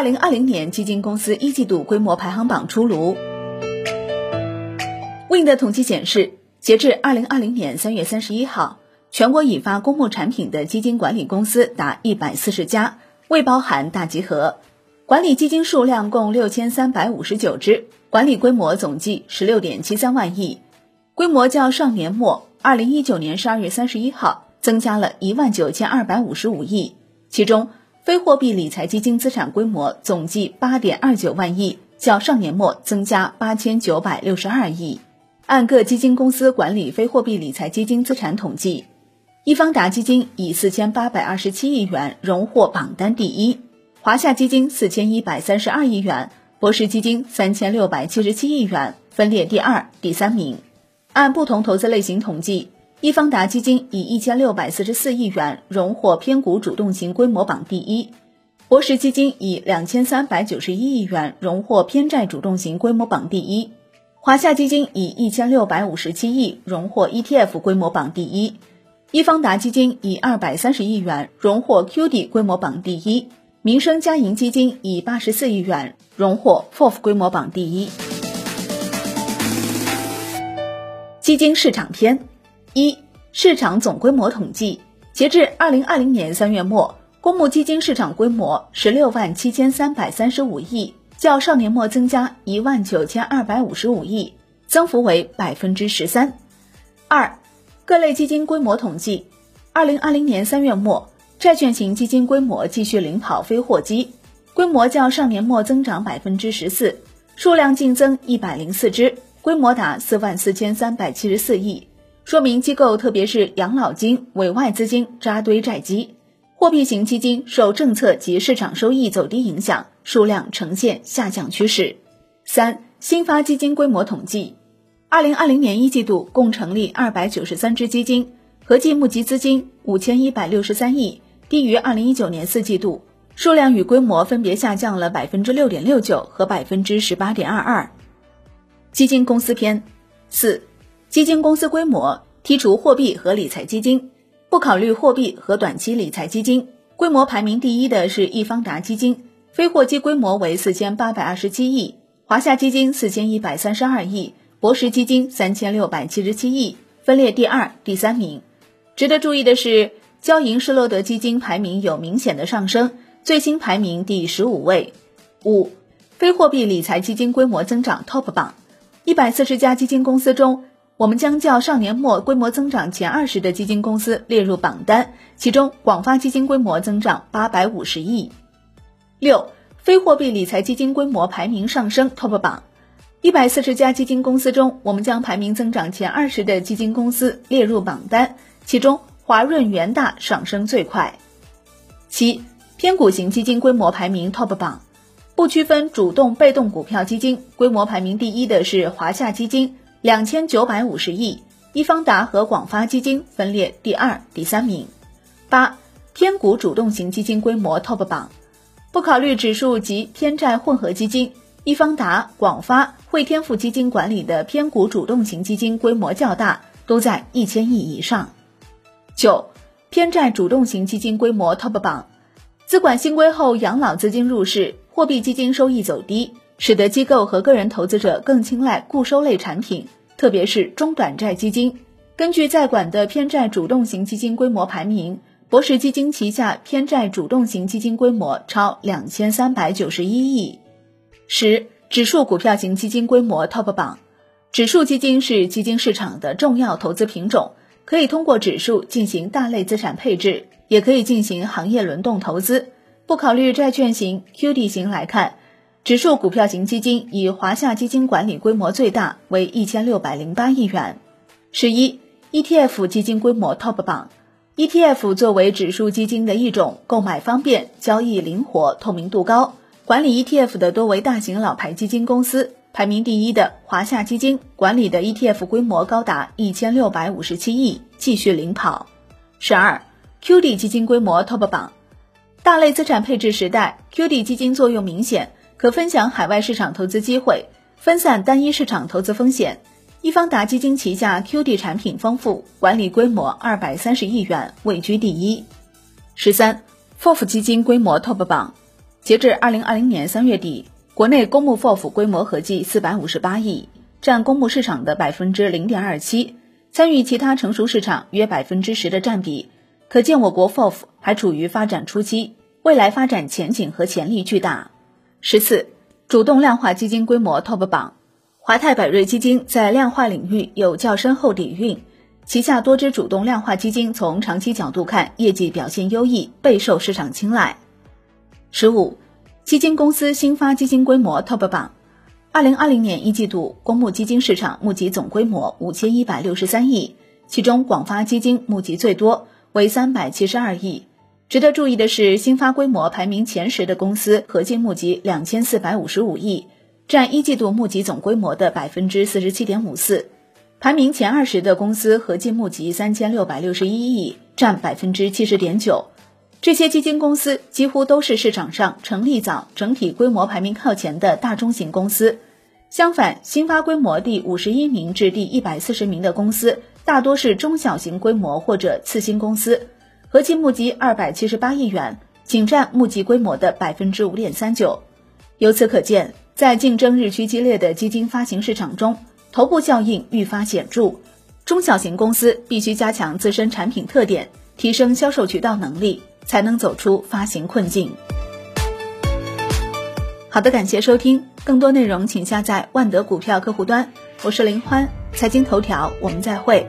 二零二零年基金公司一季度规模排行榜出炉。Win 的统计显示，截至二零二零年三月三十一号，全国已发公募产品的基金管理公司达一百四十家，未包含大集合。管理基金数量共六千三百五十九只，管理规模总计十六点七三万亿，规模较上年末二零一九年十二月三十一号增加了一万九千二百五十五亿，其中。非货币理财基金资产规模总计八点二九万亿，较上年末增加八千九百六十二亿。按各基金公司管理非货币理财基金资产统计，易方达基金以四千八百二十七亿元荣获榜单第一，华夏基金四千一百三十二亿元，博时基金三千六百七十七亿元分列第二、第三名。按不同投资类型统计。易方达基金以一千六百四十四亿元荣获偏股主动型规模榜第一，博时基金以两千三百九十一亿元荣获偏债主动型规模榜第一，华夏基金以一千六百五十七亿荣获 ETF 规模榜第一，易方达基金以二百三十亿元荣获 QD 规模榜第一，民生嘉银基金以八十四亿元荣获 FOF 规模榜第一。基金市场篇。一、市场总规模统计，截至二零二零年三月末，公募基金市场规模十六万七千三百三十五亿，较上年末增加一万九千二百五十五亿，增幅为百分之十三。二、各类基金规模统计，二零二零年三月末，债券型基金规模继续领跑非货基，规模较上年末增长百分之十四，数量净增一百零四只，规模达四万四千三百七十四亿。说明机构特别是养老金、委外资金扎堆债基，货币型基金受政策及市场收益走低影响，数量呈现下降趋势。三、新发基金规模统计，二零二零年一季度共成立二百九十三只基金，合计募集资金五千一百六十三亿，低于二零一九年四季度，数量与规模分别下降了百分之六点六九和百分之十八点二二。基金公司篇四。基金公司规模剔除货币和理财基金，不考虑货币和短期理财基金，规模排名第一的是易方达基金，非货基规模为四千八百二十七亿，华夏基金四千一百三十二亿，博时基金三千六百七十七亿，分列第二、第三名。值得注意的是，交银施罗德基金排名有明显的上升，最新排名第十五位。五、非货币理财基金规模增长 TOP 榜，一百四十家基金公司中。我们将较上年末规模增长前二十的基金公司列入榜单，其中广发基金规模增长八百五十亿。六、非货币理财基金规模排名上升 TOP 榜，一百四十家基金公司中，我们将排名增长前二十的基金公司列入榜单，其中华润元大上升最快。七、偏股型基金规模排名 TOP 榜，不区分主动被动股票基金，规模排名第一的是华夏基金。两千九百五十亿，易方达和广发基金分列第二、第三名。八偏股主动型基金规模 TOP 榜，不考虑指数及偏债混合基金，易方达、广发、汇添富基金管理的偏股主动型基金规模较大，都在一千亿以上。九偏债主动型基金规模 TOP 榜，资管新规后，养老资金入市，货币基金收益走低。使得机构和个人投资者更青睐固收类产品，特别是中短债基金。根据在管的偏债主动型基金规模排名，博时基金旗下偏债主动型基金规模超两千三百九十一亿。十指数股票型基金规模 TOP 榜，指数基金是基金市场的重要投资品种，可以通过指数进行大类资产配置，也可以进行行业轮动投资。不考虑债券型、QD 型来看。指数股票型基金以华夏基金管理规模最大，为一千六百零八亿元。十一 ETF 基金规模 TOP 榜，ETF 作为指数基金的一种，购买方便，交易灵活，透明度高。管理 ETF 的多为大型老牌基金公司，排名第一的华夏基金管理的 ETF 规模高达一千六百五十七亿，继续领跑。十二 QD 基金规模 TOP 榜，大类资产配置时代，QD 基金作用明显。可分享海外市场投资机会，分散单一市场投资风险。易方达基金旗下 QD 产品丰富，管理规模二百三十亿元，位居第一。十三，FOF 基金规模 TOP 榜，截至二零二零年三月底，国内公募 FOF 规模合计四百五十八亿，占公募市场的百分之零点二七，参与其他成熟市场约百分之十的占比。可见我国 FOF 还处于发展初期，未来发展前景和潜力巨大。十四，主动量化基金规模 TOP 榜，华泰柏瑞基金在量化领域有较深厚底蕴，旗下多只主动量化基金从长期角度看业绩表现优异，备受市场青睐。十五，基金公司新发基金规模 TOP 榜，二零二零年一季度公募基金市场募集总规模五千一百六十三亿，其中广发基金募集最多。为三百七十二亿。值得注意的是，新发规模排名前十的公司合计募集两千四百五十五亿，占一季度募集总规模的百分之四十七点五四。排名前二十的公司合计募集三千六百六十一亿，占百分之七十点九。这些基金公司几乎都是市场上成立早、整体规模排名靠前的大中型公司。相反，新发规模第五十一名至第一百四十名的公司。大多是中小型规模或者次新公司，合计募集二百七十八亿元，仅占募集规模的百分之五点三九。由此可见，在竞争日趋激烈的基金发行市场中，头部效应愈发显著。中小型公司必须加强自身产品特点，提升销售渠道能力，才能走出发行困境。好的，感谢收听，更多内容请下载万德股票客户端。我是林欢。财经头条，我们再会。